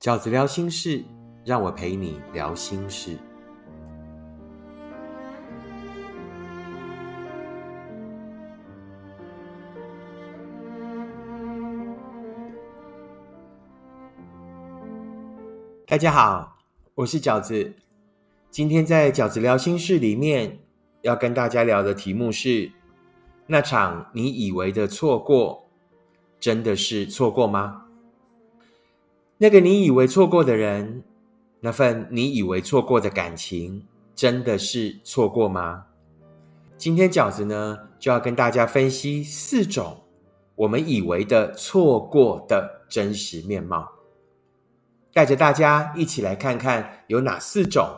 饺子聊心事，让我陪你聊心事。大家好，我是饺子。今天在饺子聊心事里面，要跟大家聊的题目是：那场你以为的错过，真的是错过吗？那个你以为错过的人，那份你以为错过的感情，真的是错过吗？今天饺子呢，就要跟大家分析四种我们以为的错过的真实面貌，带着大家一起来看看有哪四种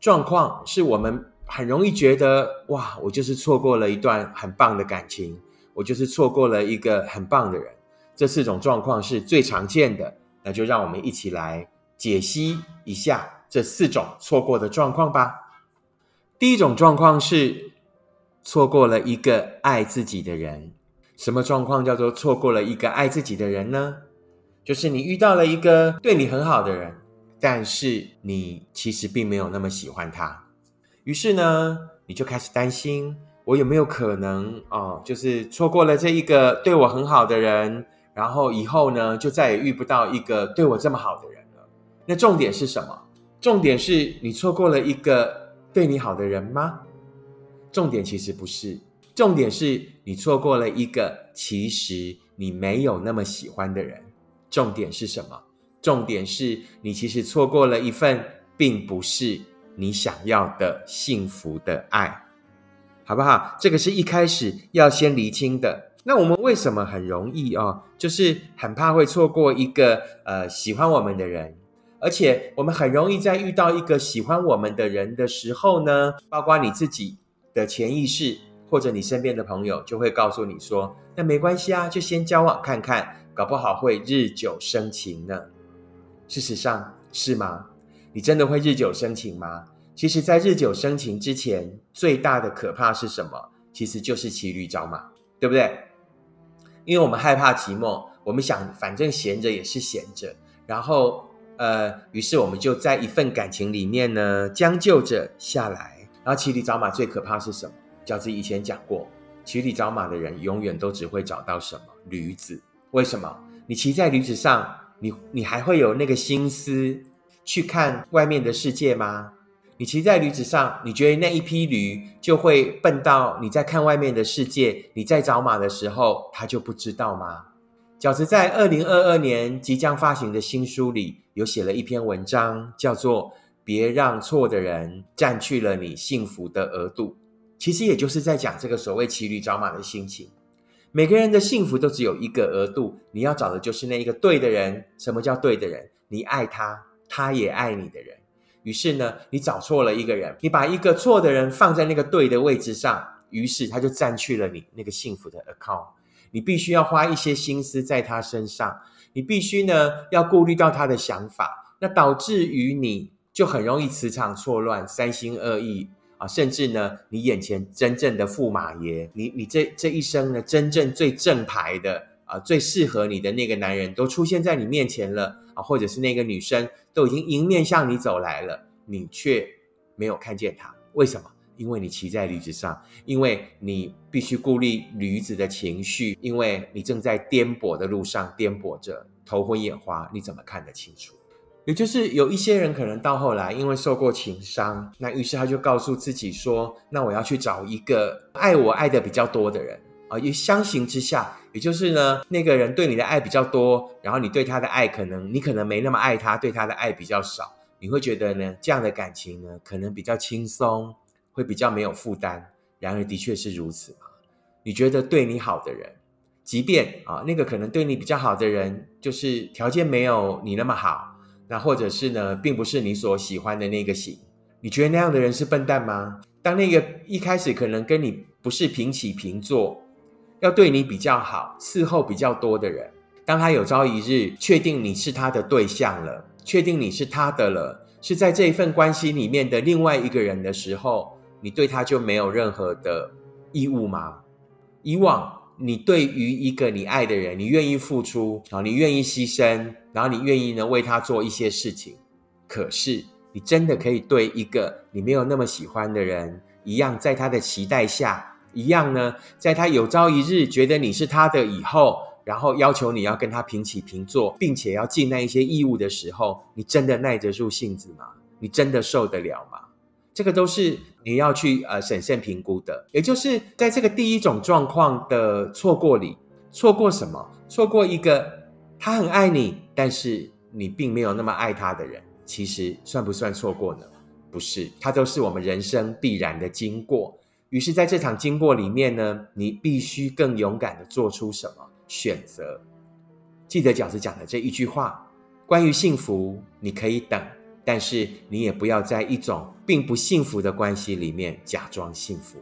状况是我们很容易觉得哇，我就是错过了一段很棒的感情，我就是错过了一个很棒的人。这四种状况是最常见的。那就让我们一起来解析一下这四种错过的状况吧。第一种状况是错过了一个爱自己的人。什么状况叫做错过了一个爱自己的人呢？就是你遇到了一个对你很好的人，但是你其实并没有那么喜欢他。于是呢，你就开始担心，我有没有可能哦，就是错过了这一个对我很好的人。然后以后呢，就再也遇不到一个对我这么好的人了。那重点是什么？重点是你错过了一个对你好的人吗？重点其实不是，重点是你错过了一个其实你没有那么喜欢的人。重点是什么？重点是你其实错过了一份并不是你想要的幸福的爱，好不好？这个是一开始要先厘清的。那我们为什么很容易啊？就是很怕会错过一个呃喜欢我们的人，而且我们很容易在遇到一个喜欢我们的人的时候呢，包括你自己的潜意识或者你身边的朋友就会告诉你说：“那没关系啊，就先交往看看，搞不好会日久生情呢。”事实上是吗？你真的会日久生情吗？其实，在日久生情之前，最大的可怕是什么？其实就是骑驴找马，对不对？因为我们害怕寂寞，我们想反正闲着也是闲着，然后呃，于是我们就在一份感情里面呢将就着下来。然后骑驴找马最可怕是什么？饺子以前讲过，骑驴找马的人永远都只会找到什么驴子？为什么？你骑在驴子上，你你还会有那个心思去看外面的世界吗？你骑在驴子上，你觉得那一批驴就会笨到你在看外面的世界？你在找马的时候，他就不知道吗？饺子在二零二二年即将发行的新书里有写了一篇文章，叫做《别让错的人占据了你幸福的额度》。其实也就是在讲这个所谓骑驴找马的心情。每个人的幸福都只有一个额度，你要找的就是那一个对的人。什么叫对的人？你爱他，他也爱你的人。于是呢，你找错了一个人，你把一个错的人放在那个对的位置上，于是他就占据了你那个幸福的 account。你必须要花一些心思在他身上，你必须呢要顾虑到他的想法，那导致于你就很容易磁场错乱、三心二意啊，甚至呢，你眼前真正的驸马爷，你你这这一生呢，真正最正牌的。啊，最适合你的那个男人都出现在你面前了啊，或者是那个女生都已经迎面向你走来了，你却没有看见她，为什么？因为你骑在驴子上，因为你必须顾虑驴子的情绪，因为你正在颠簸的路上颠簸着，头昏眼花，你怎么看得清楚？也就是有一些人可能到后来因为受过情伤，那于是他就告诉自己说：“那我要去找一个爱我爱的比较多的人。”啊，也相形之下，也就是呢，那个人对你的爱比较多，然后你对他的爱可能你可能没那么爱他，对他的爱比较少，你会觉得呢，这样的感情呢，可能比较轻松，会比较没有负担。然而，的确是如此嘛？你觉得对你好的人，即便啊，那个可能对你比较好的人，就是条件没有你那么好，那或者是呢，并不是你所喜欢的那个型，你觉得那样的人是笨蛋吗？当那个一开始可能跟你不是平起平坐。要对你比较好、伺候比较多的人，当他有朝一日确定你是他的对象了，确定你是他的了，是在这一份关系里面的另外一个人的时候，你对他就没有任何的义务吗？以往你对于一个你爱的人，你愿意付出啊，你愿意牺牲，然后你愿意呢为他做一些事情。可是，你真的可以对一个你没有那么喜欢的人一样，在他的期待下，一样呢，在他有朝一日觉得你是他的以后，然后要求你要跟他平起平坐，并且要尽那一些义务的时候，你真的耐得住性子吗？你真的受得了吗？这个都是你要去呃审慎评估的，也就是在这个第一种状况的错过里，错过什么？错过一个他很爱你，但是你并没有那么爱他的人，其实算不算错过呢？不是，它都是我们人生必然的经过。于是，在这场经过里面呢，你必须更勇敢的做出什么选择？记得饺子讲的这一句话：关于幸福，你可以等。但是你也不要在一种并不幸福的关系里面假装幸福，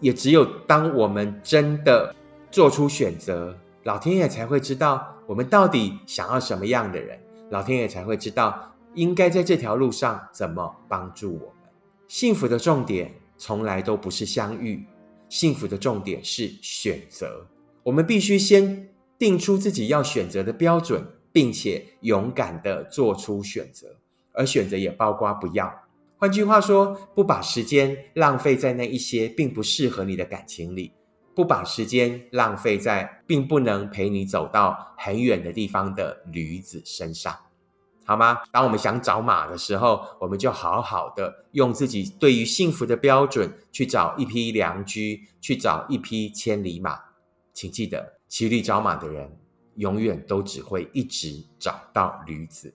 也只有当我们真的做出选择，老天爷才会知道我们到底想要什么样的人，老天爷才会知道应该在这条路上怎么帮助我们。幸福的重点从来都不是相遇，幸福的重点是选择。我们必须先定出自己要选择的标准，并且勇敢的做出选择。而选择也包括不要，换句话说，不把时间浪费在那一些并不适合你的感情里，不把时间浪费在并不能陪你走到很远的地方的驴子身上，好吗？当我们想找马的时候，我们就好好的用自己对于幸福的标准去找一匹良驹，去找一匹千里马。请记得，骑驴找马的人，永远都只会一直找到驴子。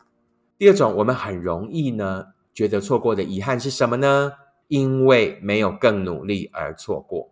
第二种，我们很容易呢觉得错过的遗憾是什么呢？因为没有更努力而错过。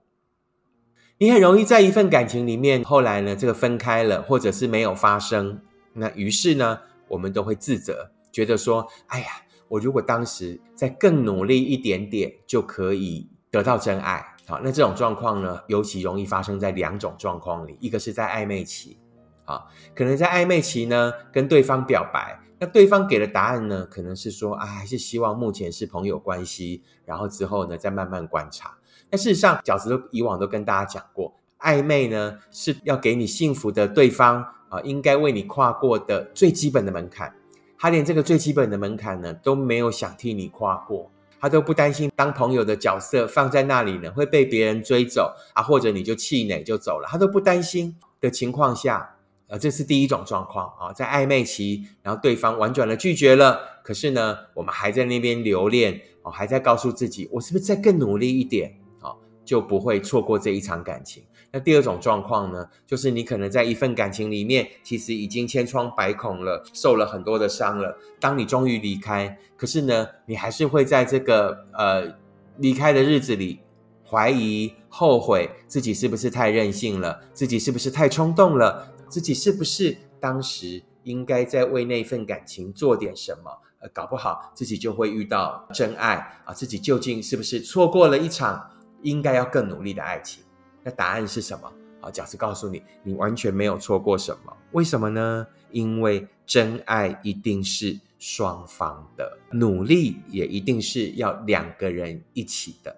你很容易在一份感情里面，后来呢这个分开了，或者是没有发生，那于是呢我们都会自责，觉得说：哎呀，我如果当时再更努力一点点，就可以得到真爱。好，那这种状况呢，尤其容易发生在两种状况里，一个是在暧昧期，啊，可能在暧昧期呢跟对方表白。那对方给的答案呢？可能是说啊，还是希望目前是朋友关系，然后之后呢再慢慢观察。那事实上，饺子都以往都跟大家讲过，暧昧呢是要给你幸福的对方应该为你跨过的最基本的门槛。他连这个最基本的门槛呢都没有想替你跨过，他都不担心当朋友的角色放在那里呢会被别人追走啊，或者你就气馁就走了，他都不担心的情况下。呃，这是第一种状况啊，在暧昧期，然后对方婉转的拒绝了，可是呢，我们还在那边留恋哦，还在告诉自己，我是不是再更努力一点啊，就不会错过这一场感情。那第二种状况呢，就是你可能在一份感情里面，其实已经千疮百孔了，受了很多的伤了。当你终于离开，可是呢，你还是会在这个呃离开的日子里，怀疑、后悔自己是不是太任性了，自己是不是太冲动了。自己是不是当时应该在为那份感情做点什么？呃，搞不好自己就会遇到真爱啊！自己究竟是不是错过了一场应该要更努力的爱情？那答案是什么？好，假设告诉你，你完全没有错过什么。为什么呢？因为真爱一定是双方的，努力也一定是要两个人一起的。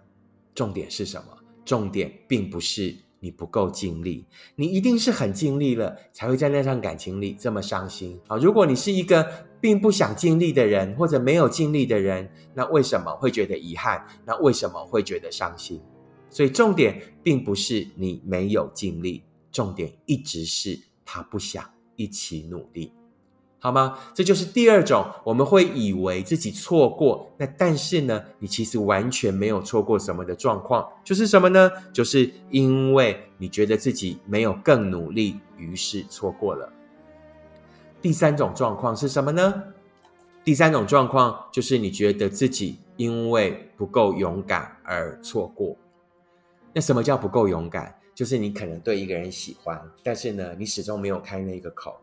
重点是什么？重点并不是。你不够尽力，你一定是很尽力了，才会在那段感情里这么伤心啊！如果你是一个并不想尽力的人，或者没有尽力的人，那为什么会觉得遗憾？那为什么会觉得伤心？所以重点并不是你没有尽力，重点一直是他不想一起努力。好吗？这就是第二种，我们会以为自己错过，那但是呢，你其实完全没有错过什么的状况，就是什么呢？就是因为你觉得自己没有更努力，于是错过了。第三种状况是什么呢？第三种状况就是你觉得自己因为不够勇敢而错过。那什么叫不够勇敢？就是你可能对一个人喜欢，但是呢，你始终没有开那个口。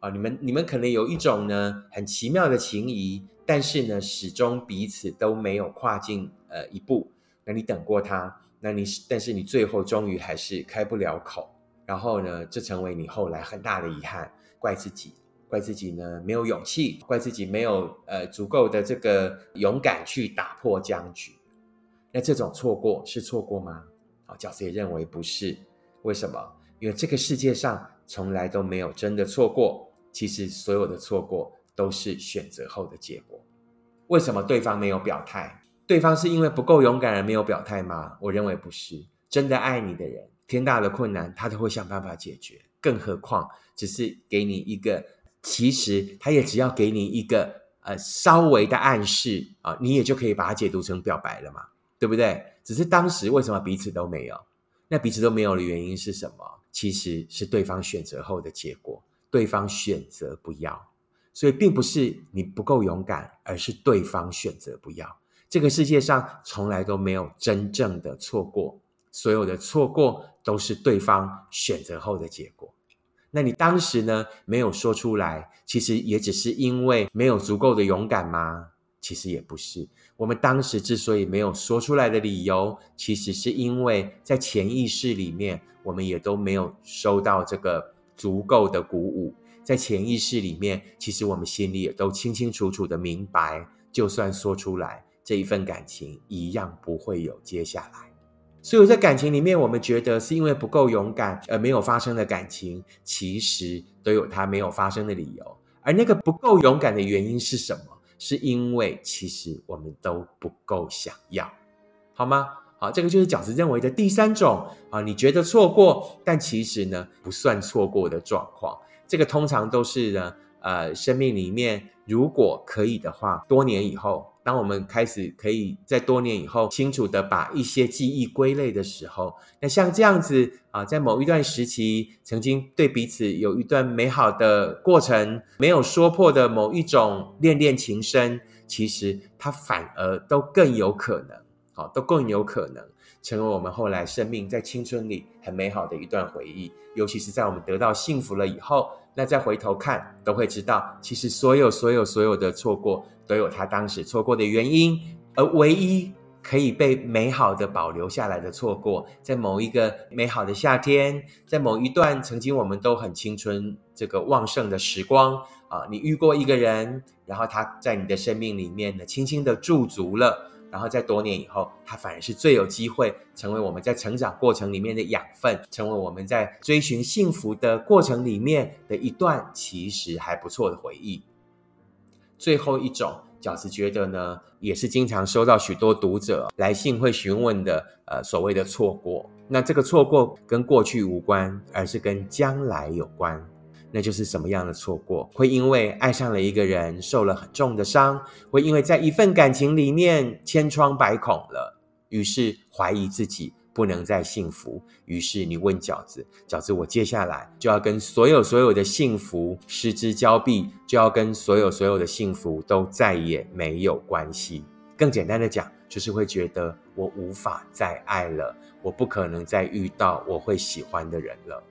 啊，你们你们可能有一种呢很奇妙的情谊，但是呢始终彼此都没有跨进呃一步。那你等过他，那你但是你最后终于还是开不了口，然后呢这成为你后来很大的遗憾，怪自己，怪自己呢没有勇气，怪自己没有呃足够的这个勇敢去打破僵局。那这种错过是错过吗？啊，教师也认为不是。为什么？因为这个世界上从来都没有真的错过，其实所有的错过都是选择后的结果。为什么对方没有表态？对方是因为不够勇敢而没有表态吗？我认为不是。真的爱你的人，天大的困难他都会想办法解决，更何况只是给你一个，其实他也只要给你一个呃稍微的暗示啊，你也就可以把它解读成表白了嘛，对不对？只是当时为什么彼此都没有？那彼此都没有的原因是什么？其实是对方选择后的结果，对方选择不要，所以并不是你不够勇敢，而是对方选择不要。这个世界上从来都没有真正的错过。所有的错过都是对方选择后的结果。那你当时呢没有说出来，其实也只是因为没有足够的勇敢吗？其实也不是。我们当时之所以没有说出来的理由，其实是因为在潜意识里面，我们也都没有收到这个足够的鼓舞。在潜意识里面，其实我们心里也都清清楚楚的明白，就算说出来，这一份感情一样不会有接下来。所以在感情里面，我们觉得是因为不够勇敢而没有发生的感情，其实都有它没有发生的理由。而那个不够勇敢的原因是什么？是因为其实我们都不够想要，好吗？好，这个就是饺子认为的第三种啊，你觉得错过，但其实呢不算错过的状况。这个通常都是呢，呃，生命里面如果可以的话，多年以后。当我们开始可以在多年以后清楚的把一些记忆归类的时候，那像这样子啊，在某一段时期曾经对彼此有一段美好的过程，没有说破的某一种恋恋情深，其实它反而都更有可能，好，都更有可能成为我们后来生命在青春里很美好的一段回忆。尤其是在我们得到幸福了以后，那再回头看，都会知道，其实所有所有所有的错过。都有他当时错过的原因，而唯一可以被美好的保留下来的错过，在某一个美好的夏天，在某一段曾经我们都很青春、这个旺盛的时光啊，你遇过一个人，然后他在你的生命里面呢，轻轻的驻足了，然后在多年以后，他反而是最有机会成为我们在成长过程里面的养分，成为我们在追寻幸福的过程里面的一段其实还不错的回忆。最后一种饺子觉得呢，也是经常收到许多读者来信会询问的，呃，所谓的错过。那这个错过跟过去无关，而是跟将来有关。那就是什么样的错过？会因为爱上了一个人，受了很重的伤；会因为在一份感情里面千疮百孔了，于是怀疑自己。不能再幸福，于是你问饺子：“饺子，我接下来就要跟所有所有的幸福失之交臂，就要跟所有所有的幸福都再也没有关系。更简单的讲，就是会觉得我无法再爱了，我不可能再遇到我会喜欢的人了。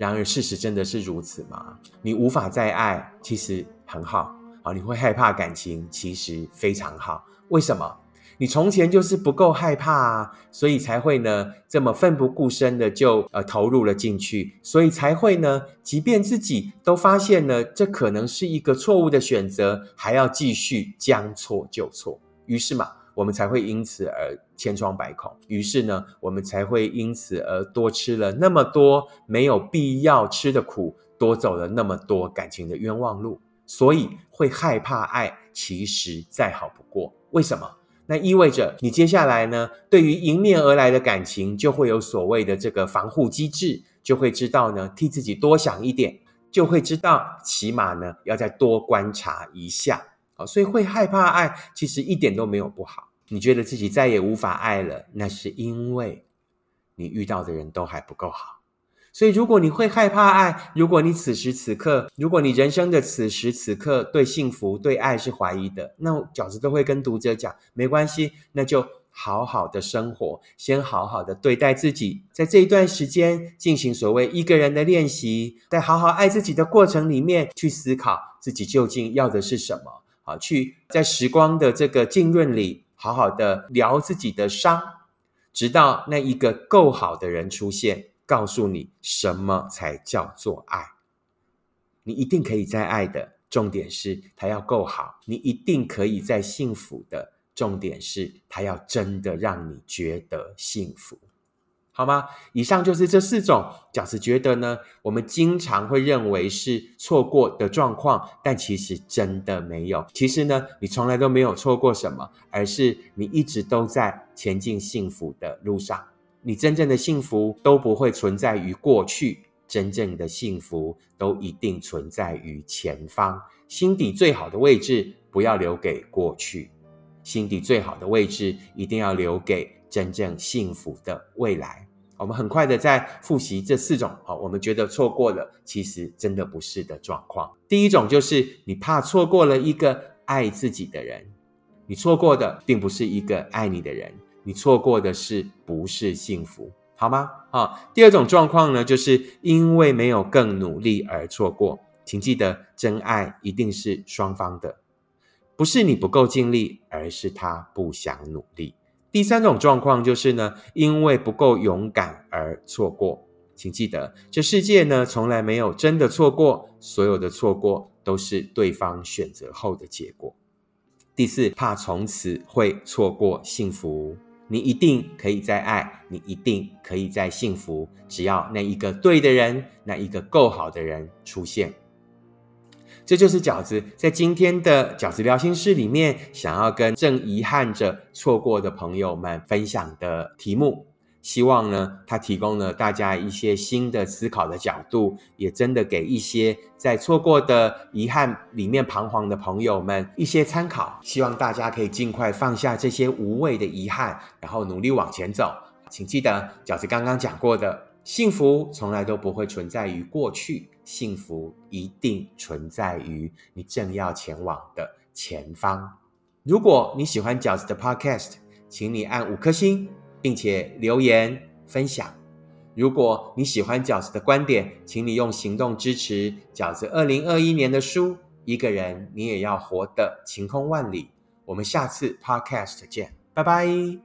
然而，事实真的是如此吗？你无法再爱，其实很好啊。你会害怕感情，其实非常好。为什么？”你从前就是不够害怕啊，所以才会呢这么奋不顾身的就呃投入了进去，所以才会呢，即便自己都发现了这可能是一个错误的选择，还要继续将错就错。于是嘛，我们才会因此而千疮百孔。于是呢，我们才会因此而多吃了那么多没有必要吃的苦，多走了那么多感情的冤枉路。所以会害怕爱，其实再好不过。为什么？那意味着你接下来呢，对于迎面而来的感情，就会有所谓的这个防护机制，就会知道呢，替自己多想一点，就会知道起码呢，要再多观察一下。好，所以会害怕爱，其实一点都没有不好。你觉得自己再也无法爱了，那是因为你遇到的人都还不够好。所以，如果你会害怕爱，如果你此时此刻，如果你人生的此时此刻对幸福、对爱是怀疑的，那饺子都会跟读者讲，没关系，那就好好的生活，先好好的对待自己，在这一段时间进行所谓一个人的练习，在好好爱自己的过程里面，去思考自己究竟要的是什么，好，去在时光的这个浸润里，好好的疗自己的伤，直到那一个够好的人出现。告诉你什么才叫做爱，你一定可以再爱的。重点是他要够好，你一定可以再幸福的。重点是他要真的让你觉得幸福。好吗？以上就是这四种饺子觉得呢，我们经常会认为是错过的状况，但其实真的没有。其实呢，你从来都没有错过什么，而是你一直都在前进幸福的路上。你真正的幸福都不会存在于过去，真正的幸福都一定存在于前方。心底最好的位置不要留给过去，心底最好的位置一定要留给真正幸福的未来。我们很快的在复习这四种，好，我们觉得错过了，其实真的不是的状况。第一种就是你怕错过了一个爱自己的人，你错过的并不是一个爱你的人，你错过的是不是幸福，好吗？啊，第二种状况呢，就是因为没有更努力而错过，请记得，真爱一定是双方的，不是你不够尽力，而是他不想努力。第三种状况就是呢，因为不够勇敢而错过。请记得，这世界呢从来没有真的错过，所有的错过都是对方选择后的结果。第四，怕从此会错过幸福。你一定可以再爱，你一定可以再幸福，只要那一个对的人，那一个够好的人出现。这就是饺子在今天的饺子聊心事里面，想要跟正遗憾着错过的朋友们分享的题目。希望呢，它提供了大家一些新的思考的角度，也真的给一些在错过的遗憾里面彷徨的朋友们一些参考。希望大家可以尽快放下这些无谓的遗憾，然后努力往前走。请记得饺子刚刚讲过的。幸福从来都不会存在于过去，幸福一定存在于你正要前往的前方。如果你喜欢饺子的 Podcast，请你按五颗星，并且留言分享。如果你喜欢饺子的观点，请你用行动支持饺子二零二一年的书《一个人你也要活得晴空万里》。我们下次 Podcast 见，拜拜。